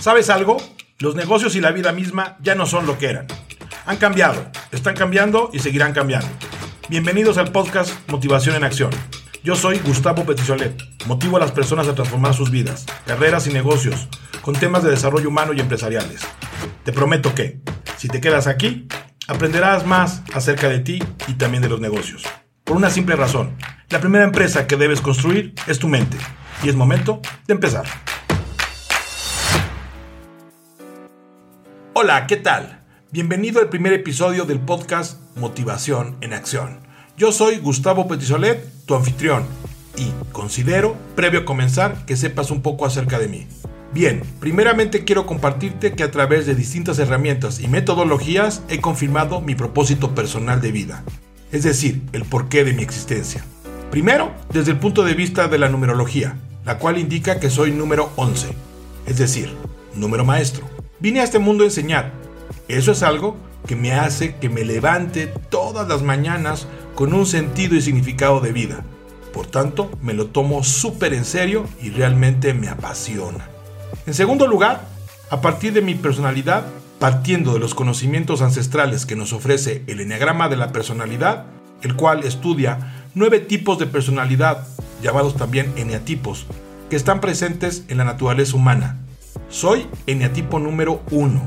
¿Sabes algo? Los negocios y la vida misma ya no son lo que eran. Han cambiado, están cambiando y seguirán cambiando. Bienvenidos al podcast Motivación en Acción. Yo soy Gustavo Petisolet. Motivo a las personas a transformar sus vidas, carreras y negocios con temas de desarrollo humano y empresariales. Te prometo que, si te quedas aquí, aprenderás más acerca de ti y también de los negocios. Por una simple razón, la primera empresa que debes construir es tu mente. Y es momento de empezar. Hola, ¿qué tal? Bienvenido al primer episodio del podcast Motivación en Acción. Yo soy Gustavo Petisolet, tu anfitrión, y considero, previo a comenzar, que sepas un poco acerca de mí. Bien, primeramente quiero compartirte que a través de distintas herramientas y metodologías he confirmado mi propósito personal de vida es decir, el porqué de mi existencia. Primero, desde el punto de vista de la numerología, la cual indica que soy número 11, es decir, número maestro. Vine a este mundo a enseñar. Eso es algo que me hace que me levante todas las mañanas con un sentido y significado de vida. Por tanto, me lo tomo súper en serio y realmente me apasiona. En segundo lugar, a partir de mi personalidad, partiendo de los conocimientos ancestrales que nos ofrece el Enneagrama de la Personalidad, el cual estudia nueve tipos de personalidad, llamados también eneatipos, que están presentes en la naturaleza humana. Soy eneatipo número 1,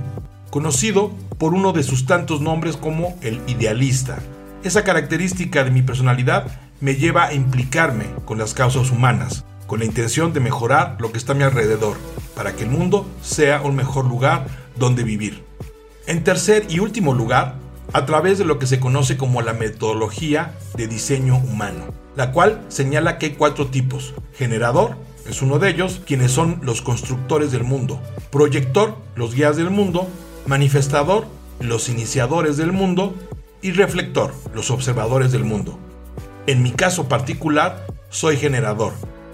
conocido por uno de sus tantos nombres como el idealista. Esa característica de mi personalidad me lleva a implicarme con las causas humanas, con la intención de mejorar lo que está a mi alrededor, para que el mundo sea un mejor lugar donde vivir. En tercer y último lugar, a través de lo que se conoce como la metodología de diseño humano, la cual señala que hay cuatro tipos. Generador es uno de ellos, quienes son los constructores del mundo. Proyector, los guías del mundo. Manifestador, los iniciadores del mundo. Y reflector, los observadores del mundo. En mi caso particular, soy generador.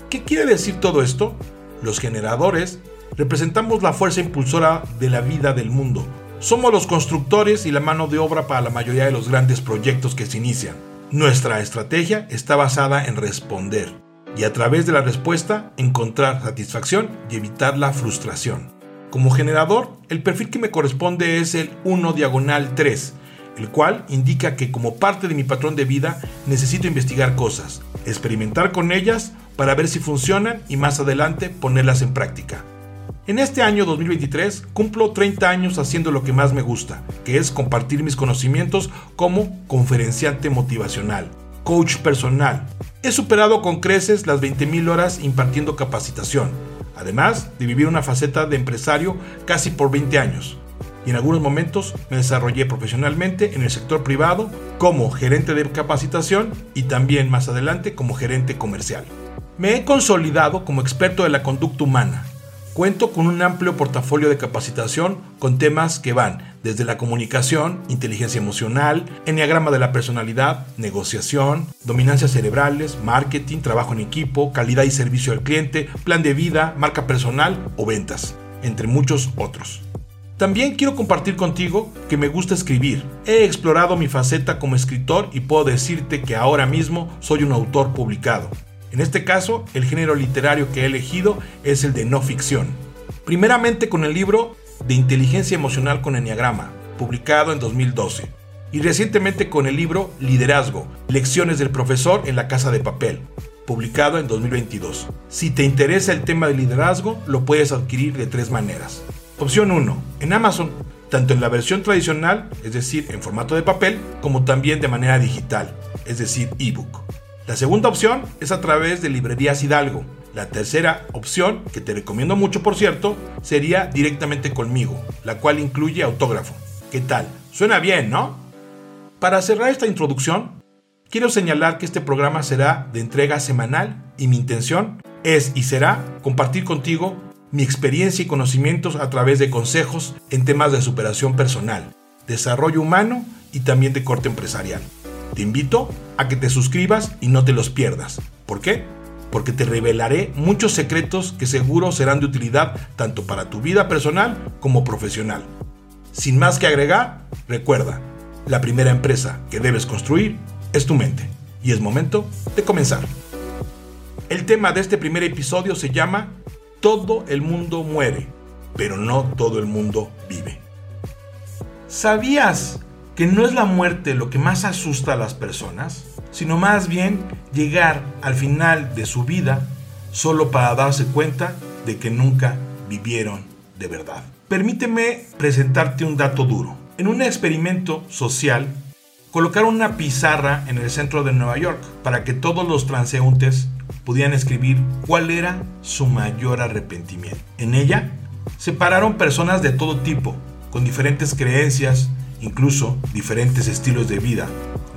¿Qué quiere decir todo esto? Los generadores representamos la fuerza impulsora de la vida del mundo. Somos los constructores y la mano de obra para la mayoría de los grandes proyectos que se inician. Nuestra estrategia está basada en responder y a través de la respuesta encontrar satisfacción y evitar la frustración. Como generador, el perfil que me corresponde es el 1 diagonal 3, el cual indica que como parte de mi patrón de vida necesito investigar cosas, experimentar con ellas para ver si funcionan y más adelante ponerlas en práctica. En este año 2023 cumplo 30 años haciendo lo que más me gusta, que es compartir mis conocimientos como conferenciante motivacional, coach personal. He superado con creces las 20.000 horas impartiendo capacitación, además de vivir una faceta de empresario casi por 20 años. Y en algunos momentos me desarrollé profesionalmente en el sector privado como gerente de capacitación y también más adelante como gerente comercial. Me he consolidado como experto de la conducta humana, Cuento con un amplio portafolio de capacitación con temas que van desde la comunicación, inteligencia emocional, enneagrama de la personalidad, negociación, dominancias cerebrales, marketing, trabajo en equipo, calidad y servicio al cliente, plan de vida, marca personal o ventas, entre muchos otros. También quiero compartir contigo que me gusta escribir. He explorado mi faceta como escritor y puedo decirte que ahora mismo soy un autor publicado. En este caso, el género literario que he elegido es el de no ficción. Primeramente con el libro de Inteligencia Emocional con Enneagrama, publicado en 2012. Y recientemente con el libro Liderazgo, Lecciones del Profesor en la Casa de Papel, publicado en 2022. Si te interesa el tema del liderazgo, lo puedes adquirir de tres maneras. Opción 1. En Amazon, tanto en la versión tradicional, es decir, en formato de papel, como también de manera digital, es decir, ebook. La segunda opción es a través de Librerías Hidalgo. La tercera opción, que te recomiendo mucho por cierto, sería directamente conmigo, la cual incluye autógrafo. ¿Qué tal? Suena bien, ¿no? Para cerrar esta introducción, quiero señalar que este programa será de entrega semanal y mi intención es y será compartir contigo mi experiencia y conocimientos a través de consejos en temas de superación personal, desarrollo humano y también de corte empresarial. Te invito a que te suscribas y no te los pierdas. ¿Por qué? Porque te revelaré muchos secretos que seguro serán de utilidad tanto para tu vida personal como profesional. Sin más que agregar, recuerda, la primera empresa que debes construir es tu mente. Y es momento de comenzar. El tema de este primer episodio se llama Todo el mundo muere. pero no todo el mundo vive. ¿Sabías que no es la muerte lo que más asusta a las personas, sino más bien llegar al final de su vida solo para darse cuenta de que nunca vivieron de verdad? Permíteme presentarte un dato duro. En un experimento social, colocaron una pizarra en el centro de Nueva York para que todos los transeúntes pudieran escribir cuál era su mayor arrepentimiento. En ella separaron personas de todo tipo, con diferentes creencias, incluso diferentes estilos de vida,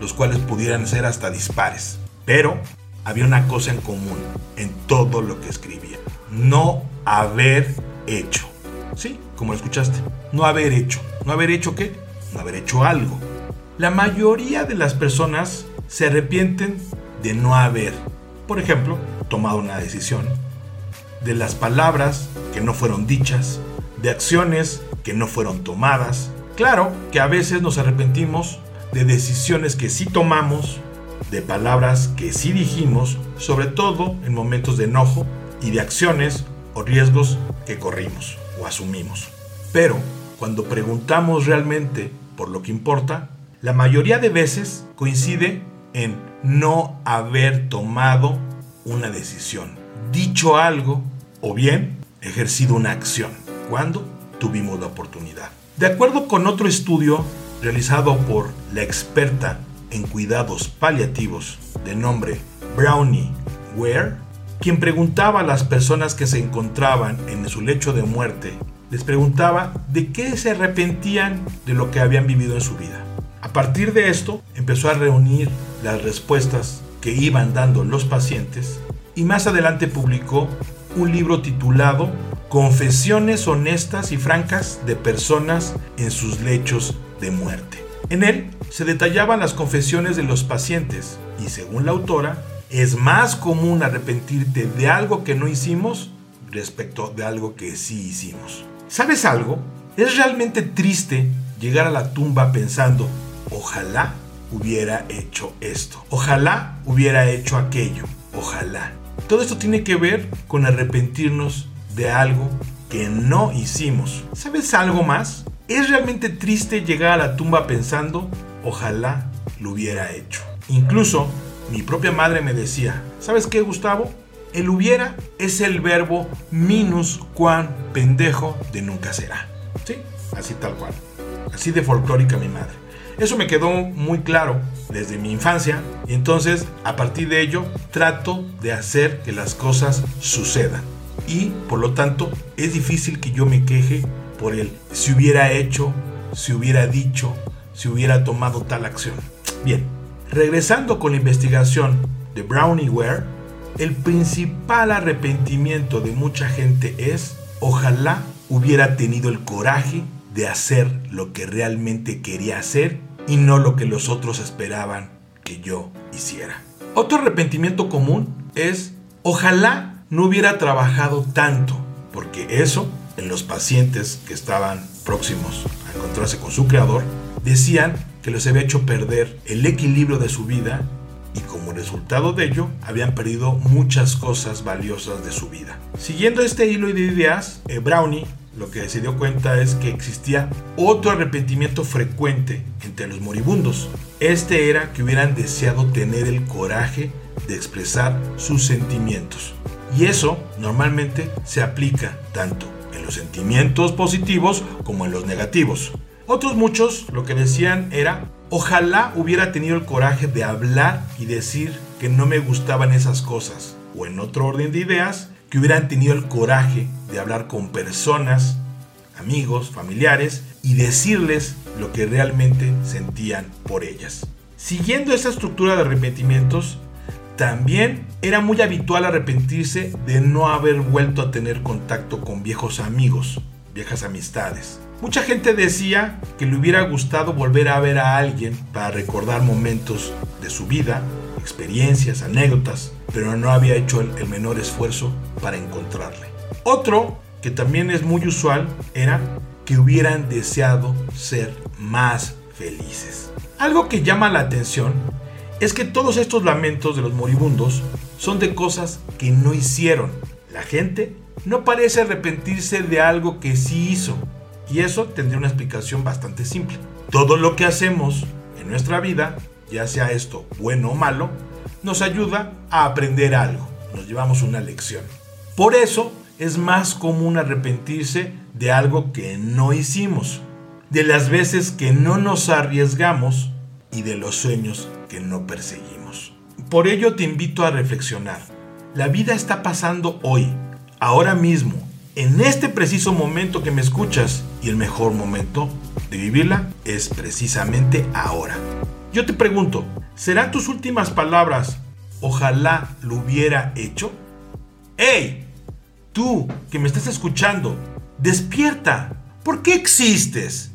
los cuales pudieran ser hasta dispares. Pero había una cosa en común en todo lo que escribía. No haber hecho. Sí, como lo escuchaste. No haber hecho. ¿No haber hecho qué? No haber hecho algo. La mayoría de las personas se arrepienten de no haber, por ejemplo, tomado una decisión, de las palabras que no fueron dichas, de acciones que no fueron tomadas. Claro que a veces nos arrepentimos de decisiones que sí tomamos, de palabras que sí dijimos, sobre todo en momentos de enojo, y de acciones o riesgos que corrimos o asumimos. Pero cuando preguntamos realmente por lo que importa, la mayoría de veces coincide en no haber tomado una decisión, dicho algo o bien ejercido una acción cuando tuvimos la oportunidad. De acuerdo con otro estudio realizado por la experta en cuidados paliativos de nombre Brownie Ware, quien preguntaba a las personas que se encontraban en su lecho de muerte, les preguntaba de qué se arrepentían de lo que habían vivido en su vida. A partir de esto, empezó a reunir las respuestas que iban dando los pacientes y más adelante publicó un libro titulado Confesiones honestas y francas de personas en sus lechos de muerte. En él se detallaban las confesiones de los pacientes y según la autora, es más común arrepentirte de algo que no hicimos respecto de algo que sí hicimos. ¿Sabes algo? Es realmente triste llegar a la tumba pensando, ojalá hubiera hecho esto, ojalá hubiera hecho aquello, ojalá. Todo esto tiene que ver con arrepentirnos de algo que no hicimos. ¿Sabes algo más? Es realmente triste llegar a la tumba pensando, ojalá lo hubiera hecho. Incluso mi propia madre me decía, ¿sabes qué, Gustavo? El hubiera es el verbo minus cuan pendejo de nunca será. Sí, así tal cual. Así de folclórica mi madre. Eso me quedó muy claro desde mi infancia y entonces a partir de ello trato de hacer que las cosas sucedan y por lo tanto es difícil que yo me queje por el si hubiera hecho, si hubiera dicho, si hubiera tomado tal acción. Bien, regresando con la investigación de Brownie Ware, el principal arrepentimiento de mucha gente es ojalá hubiera tenido el coraje de hacer lo que realmente quería hacer y no lo que los otros esperaban que yo hiciera. Otro arrepentimiento común es ojalá no hubiera trabajado tanto, porque eso, en los pacientes que estaban próximos a encontrarse con su creador, decían que les había hecho perder el equilibrio de su vida y como resultado de ello habían perdido muchas cosas valiosas de su vida. Siguiendo este hilo de ideas, eh, Brownie lo que se dio cuenta es que existía otro arrepentimiento frecuente entre los moribundos. Este era que hubieran deseado tener el coraje de expresar sus sentimientos. Y eso normalmente se aplica tanto en los sentimientos positivos como en los negativos. Otros muchos lo que decían era, ojalá hubiera tenido el coraje de hablar y decir que no me gustaban esas cosas. O en otro orden de ideas, que hubieran tenido el coraje de hablar con personas, amigos, familiares y decirles lo que realmente sentían por ellas. Siguiendo esa estructura de arrepentimientos, también era muy habitual arrepentirse de no haber vuelto a tener contacto con viejos amigos, viejas amistades. Mucha gente decía que le hubiera gustado volver a ver a alguien para recordar momentos de su vida, experiencias, anécdotas, pero no había hecho el, menor esfuerzo para encontrarle. Otro que también es muy usual era que hubieran deseado ser más felices. Algo que llama la atención es que todos estos lamentos de los moribundos son de cosas que no hicieron. La gente no parece arrepentirse de algo que sí hizo. Y eso tendría una explicación bastante simple. Todo lo que hacemos en nuestra vida, ya sea esto bueno o malo, nos ayuda a aprender algo. Nos llevamos una lección. Por eso es más común arrepentirse de algo que no hicimos, de las veces que no nos arriesgamos y de los sueños que no perseguimos. Por ello te invito a reflexionar. La vida está pasando hoy, ahora mismo, en este preciso momento que me escuchas y el mejor momento de vivirla es precisamente ahora. Yo te pregunto, ¿serán tus últimas palabras, ojalá lo hubiera hecho? ¡Hey! Tú que me estás escuchando, despierta. ¿Por qué existes?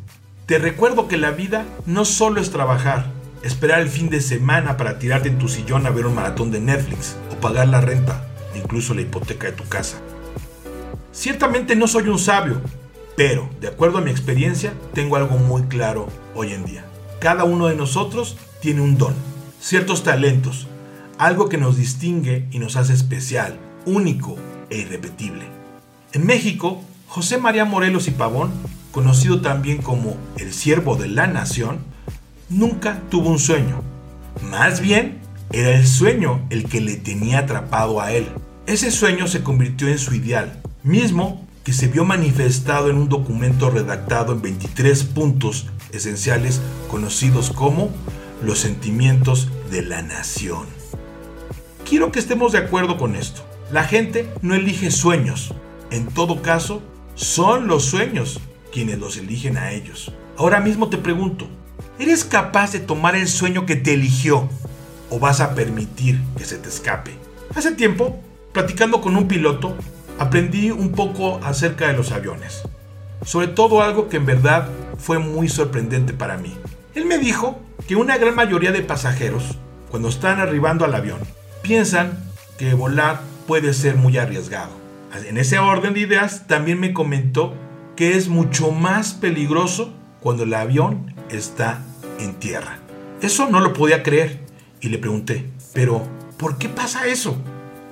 Te recuerdo que la vida no solo es trabajar, esperar el fin de semana para tirarte en tu sillón a ver un maratón de Netflix o pagar la renta, incluso la hipoteca de tu casa. Ciertamente no soy un sabio, pero de acuerdo a mi experiencia tengo algo muy claro hoy en día. Cada uno de nosotros tiene un don, ciertos talentos, algo que nos distingue y nos hace especial, único e irrepetible. En México, José María Morelos y Pavón, conocido también como el siervo de la nación, nunca tuvo un sueño. Más bien, era el sueño el que le tenía atrapado a él. Ese sueño se convirtió en su ideal, mismo que se vio manifestado en un documento redactado en 23 puntos esenciales conocidos como los sentimientos de la nación. Quiero que estemos de acuerdo con esto. La gente no elige sueños. En todo caso, son los sueños quienes los eligen a ellos. Ahora mismo te pregunto, ¿eres capaz de tomar el sueño que te eligió o vas a permitir que se te escape? Hace tiempo, platicando con un piloto, aprendí un poco acerca de los aviones. Sobre todo algo que en verdad fue muy sorprendente para mí. Él me dijo que una gran mayoría de pasajeros, cuando están arribando al avión, piensan que volar puede ser muy arriesgado. En ese orden de ideas también me comentó que es mucho más peligroso cuando el avión está en tierra. Eso no lo podía creer y le pregunté, pero ¿por qué pasa eso?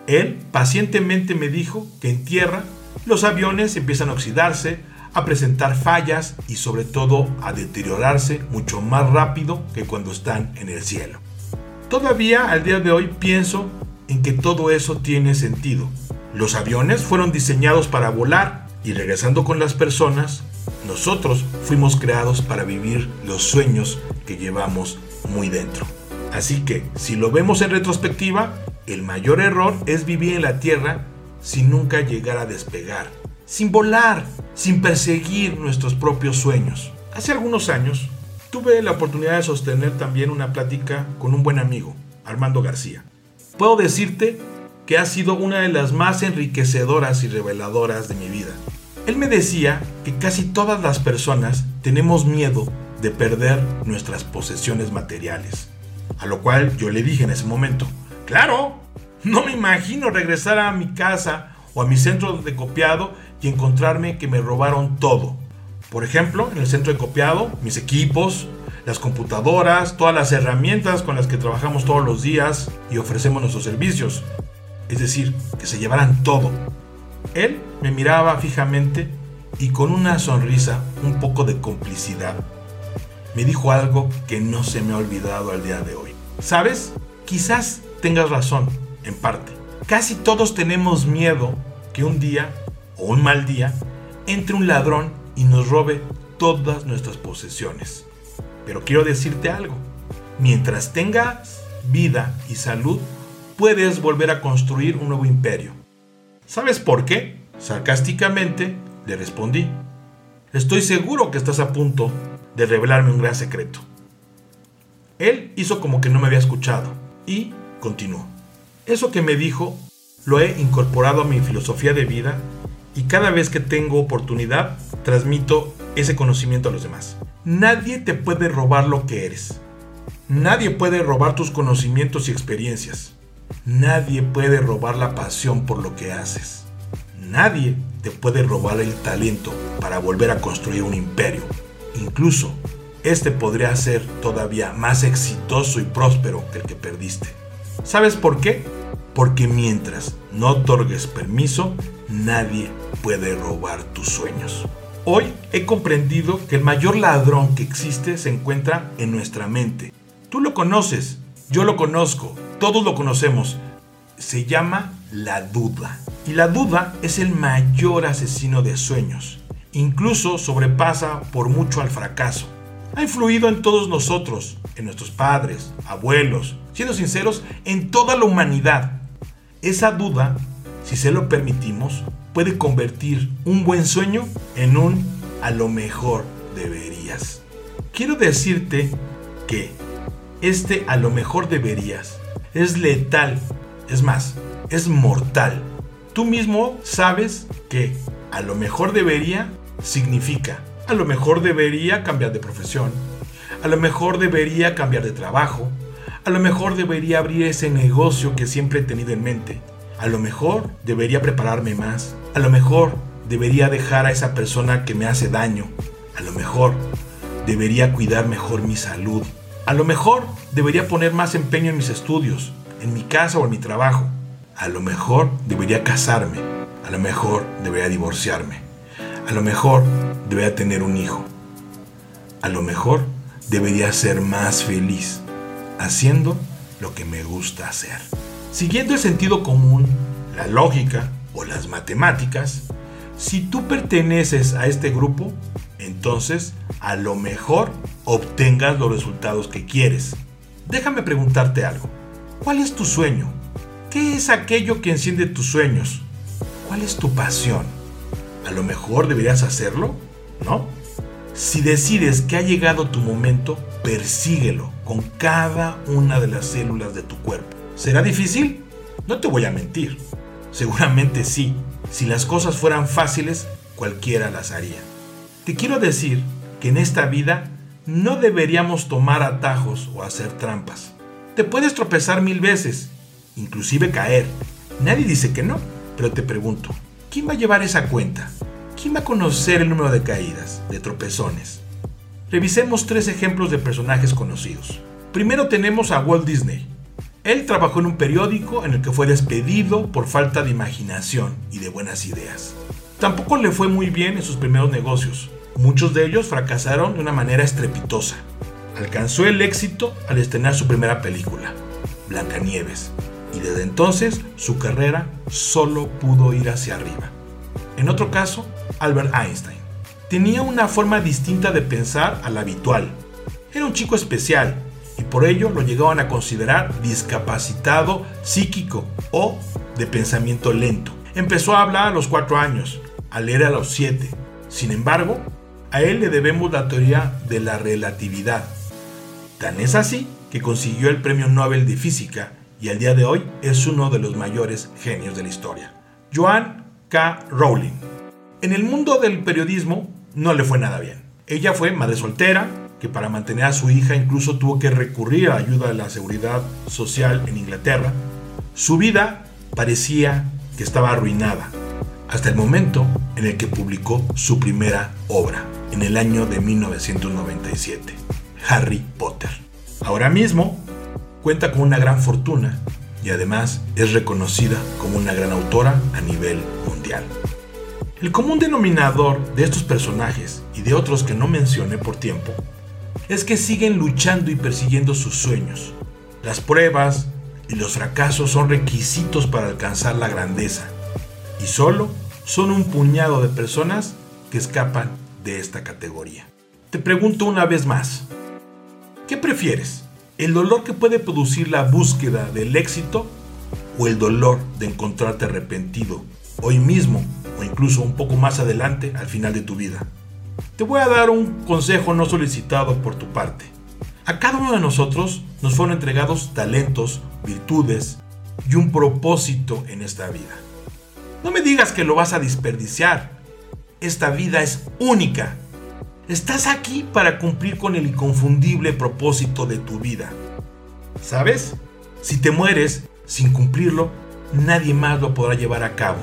Él pacientemente me dijo que en tierra los aviones empiezan a oxidarse, a presentar fallas y sobre todo a deteriorarse mucho más rápido que cuando están en el cielo. Todavía al día de hoy pienso en que todo eso tiene sentido. Los aviones fueron diseñados para volar y regresando con las personas, nosotros fuimos creados para vivir los sueños que llevamos muy dentro. Así que, si lo vemos en retrospectiva, el mayor error es vivir en la Tierra sin nunca llegar a despegar, sin volar, sin perseguir nuestros propios sueños. Hace algunos años tuve la oportunidad de sostener también una plática con un buen amigo, Armando García puedo decirte que ha sido una de las más enriquecedoras y reveladoras de mi vida. Él me decía que casi todas las personas tenemos miedo de perder nuestras posesiones materiales. A lo cual yo le dije en ese momento, claro, no me imagino regresar a mi casa o a mi centro de copiado y encontrarme que me robaron todo. Por ejemplo, en el centro de copiado, mis equipos, las computadoras, todas las herramientas con las que trabajamos todos los días y ofrecemos nuestros servicios. Es decir, que se llevaran todo. Él me miraba fijamente y con una sonrisa, un poco de complicidad, me dijo algo que no se me ha olvidado al día de hoy. ¿Sabes? Quizás tengas razón, en parte. Casi todos tenemos miedo que un día, o un mal día, entre un ladrón y nos robe todas nuestras posesiones. Pero quiero decirte algo. Mientras tengas vida y salud, puedes volver a construir un nuevo imperio. ¿Sabes por qué? Sarcásticamente le respondí. Estoy seguro que estás a punto de revelarme un gran secreto. Él hizo como que no me había escuchado y continuó. Eso que me dijo lo he incorporado a mi filosofía de vida y cada vez que tengo oportunidad transmito ese conocimiento a los demás. Nadie te puede robar lo que eres. Nadie puede robar tus conocimientos y experiencias. Nadie puede robar la pasión por lo que haces. Nadie te puede robar el talento para volver a construir un imperio. Incluso, este podría ser todavía más exitoso y próspero que el que perdiste. ¿Sabes por qué? Porque mientras no otorgues permiso, nadie puede robar tus sueños. Hoy he comprendido que el mayor ladrón que existe se encuentra en nuestra mente. Tú lo conoces, yo lo conozco, todos lo conocemos. Se llama la duda. Y la duda es el mayor asesino de sueños. Incluso sobrepasa por mucho al fracaso. Ha influido en todos nosotros, en nuestros padres, abuelos, siendo sinceros, en toda la humanidad. Esa duda, si se lo permitimos, puede convertir un buen sueño en un a lo mejor deberías. Quiero decirte que este a lo mejor deberías es letal, es más, es mortal. Tú mismo sabes que a lo mejor debería significa a lo mejor debería cambiar de profesión, a lo mejor debería cambiar de trabajo, a lo mejor debería abrir ese negocio que siempre he tenido en mente, a lo mejor debería prepararme más, a lo mejor debería dejar a esa persona que me hace daño. A lo mejor debería cuidar mejor mi salud. A lo mejor debería poner más empeño en mis estudios, en mi casa o en mi trabajo. A lo mejor debería casarme. A lo mejor debería divorciarme. A lo mejor debería tener un hijo. A lo mejor debería ser más feliz haciendo lo que me gusta hacer. Siguiendo el sentido común, la lógica, o las matemáticas, si tú perteneces a este grupo, entonces a lo mejor obtengas los resultados que quieres. Déjame preguntarte algo. ¿Cuál es tu sueño? ¿Qué es aquello que enciende tus sueños? ¿Cuál es tu pasión? A lo mejor deberías hacerlo, ¿no? Si decides que ha llegado tu momento, persíguelo con cada una de las células de tu cuerpo. ¿Será difícil? No te voy a mentir. Seguramente sí. Si las cosas fueran fáciles, cualquiera las haría. Te quiero decir que en esta vida no deberíamos tomar atajos o hacer trampas. Te puedes tropezar mil veces, inclusive caer. Nadie dice que no, pero te pregunto, ¿quién va a llevar esa cuenta? ¿Quién va a conocer el número de caídas, de tropezones? Revisemos tres ejemplos de personajes conocidos. Primero tenemos a Walt Disney, él trabajó en un periódico en el que fue despedido por falta de imaginación y de buenas ideas. Tampoco le fue muy bien en sus primeros negocios. Muchos de ellos fracasaron de una manera estrepitosa. Alcanzó el éxito al estrenar su primera película, Blancanieves, y desde entonces su carrera solo pudo ir hacia arriba. En otro caso, Albert Einstein. Tenía una forma distinta de pensar a la habitual. Era un chico especial y por ello lo llegaban a considerar discapacitado psíquico o de pensamiento lento. Empezó a hablar a los 4 años, a leer a los 7. Sin embargo, a él le debemos la teoría de la relatividad. Tan es así que consiguió el Premio Nobel de Física y al día de hoy es uno de los mayores genios de la historia. Joan K. Rowling. En el mundo del periodismo no le fue nada bien. Ella fue madre soltera, que para mantener a su hija incluso tuvo que recurrir a ayuda de la seguridad social en Inglaterra, su vida parecía que estaba arruinada, hasta el momento en el que publicó su primera obra, en el año de 1997, Harry Potter. Ahora mismo cuenta con una gran fortuna y además es reconocida como una gran autora a nivel mundial. El común denominador de estos personajes y de otros que no mencioné por tiempo es que siguen luchando y persiguiendo sus sueños. Las pruebas y los fracasos son requisitos para alcanzar la grandeza. Y solo son un puñado de personas que escapan de esta categoría. Te pregunto una vez más, ¿qué prefieres? ¿El dolor que puede producir la búsqueda del éxito o el dolor de encontrarte arrepentido hoy mismo o incluso un poco más adelante al final de tu vida? Te voy a dar un consejo no solicitado por tu parte. A cada uno de nosotros nos fueron entregados talentos, virtudes y un propósito en esta vida. No me digas que lo vas a desperdiciar. Esta vida es única. Estás aquí para cumplir con el inconfundible propósito de tu vida. ¿Sabes? Si te mueres sin cumplirlo, nadie más lo podrá llevar a cabo.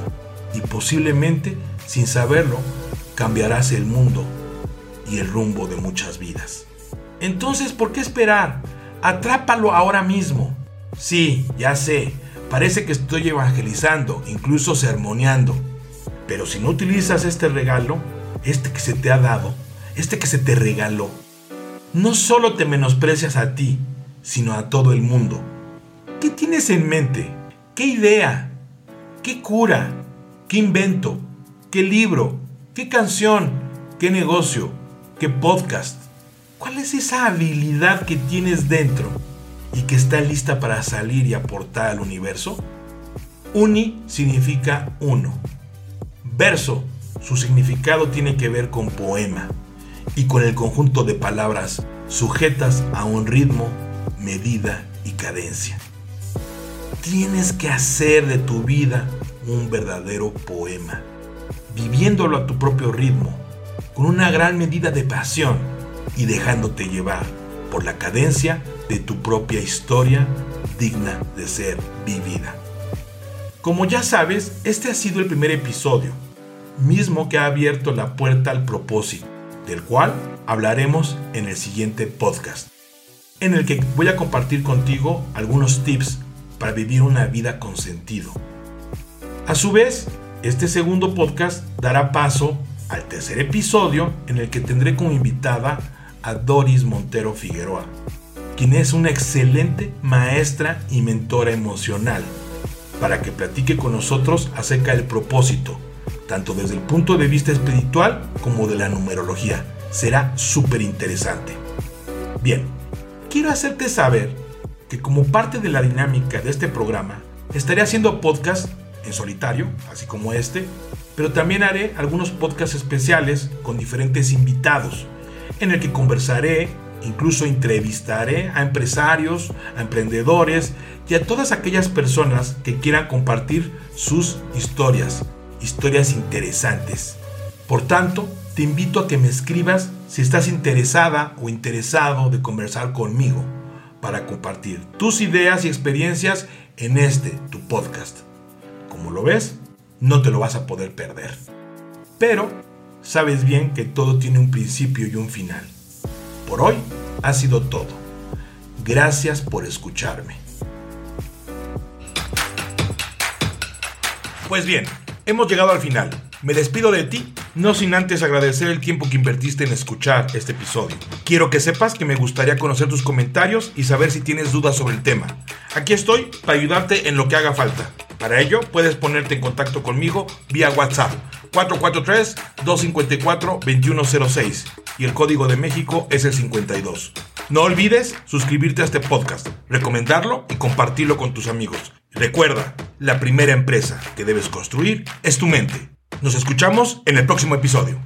Y posiblemente, sin saberlo, cambiarás el mundo y el rumbo de muchas vidas. Entonces, ¿por qué esperar? Atrápalo ahora mismo. Sí, ya sé, parece que estoy evangelizando, incluso sermoneando. Pero si no utilizas este regalo, este que se te ha dado, este que se te regaló, no solo te menosprecias a ti, sino a todo el mundo. ¿Qué tienes en mente? ¿Qué idea? ¿Qué cura? ¿Qué invento? ¿Qué libro? ¿Qué canción? ¿Qué negocio? ¿Qué podcast? ¿Cuál es esa habilidad que tienes dentro y que está lista para salir y aportar al universo? Uni significa uno. Verso, su significado tiene que ver con poema y con el conjunto de palabras sujetas a un ritmo, medida y cadencia. Tienes que hacer de tu vida un verdadero poema, viviéndolo a tu propio ritmo, con una gran medida de pasión y dejándote llevar por la cadencia de tu propia historia digna de ser vivida. Como ya sabes, este ha sido el primer episodio, mismo que ha abierto la puerta al propósito, del cual hablaremos en el siguiente podcast, en el que voy a compartir contigo algunos tips para vivir una vida con sentido. A su vez, este segundo podcast dará paso al tercer episodio en el que tendré como invitada a Doris Montero Figueroa, quien es una excelente maestra y mentora emocional, para que platique con nosotros acerca del propósito, tanto desde el punto de vista espiritual como de la numerología. Será súper interesante. Bien, quiero hacerte saber que como parte de la dinámica de este programa, estaré haciendo podcast en solitario, así como este, pero también haré algunos podcasts especiales con diferentes invitados en el que conversaré, incluso entrevistaré a empresarios, a emprendedores y a todas aquellas personas que quieran compartir sus historias, historias interesantes. Por tanto, te invito a que me escribas si estás interesada o interesado de conversar conmigo para compartir tus ideas y experiencias en este, tu podcast. Como lo ves, no te lo vas a poder perder. Pero sabes bien que todo tiene un principio y un final. Por hoy ha sido todo. Gracias por escucharme. Pues bien, hemos llegado al final. Me despido de ti, no sin antes agradecer el tiempo que invertiste en escuchar este episodio. Quiero que sepas que me gustaría conocer tus comentarios y saber si tienes dudas sobre el tema. Aquí estoy para ayudarte en lo que haga falta. Para ello, puedes ponerte en contacto conmigo vía WhatsApp 443-254-2106 y el código de México es el 52. No olvides suscribirte a este podcast, recomendarlo y compartirlo con tus amigos. Recuerda, la primera empresa que debes construir es tu mente. Nos escuchamos en el próximo episodio.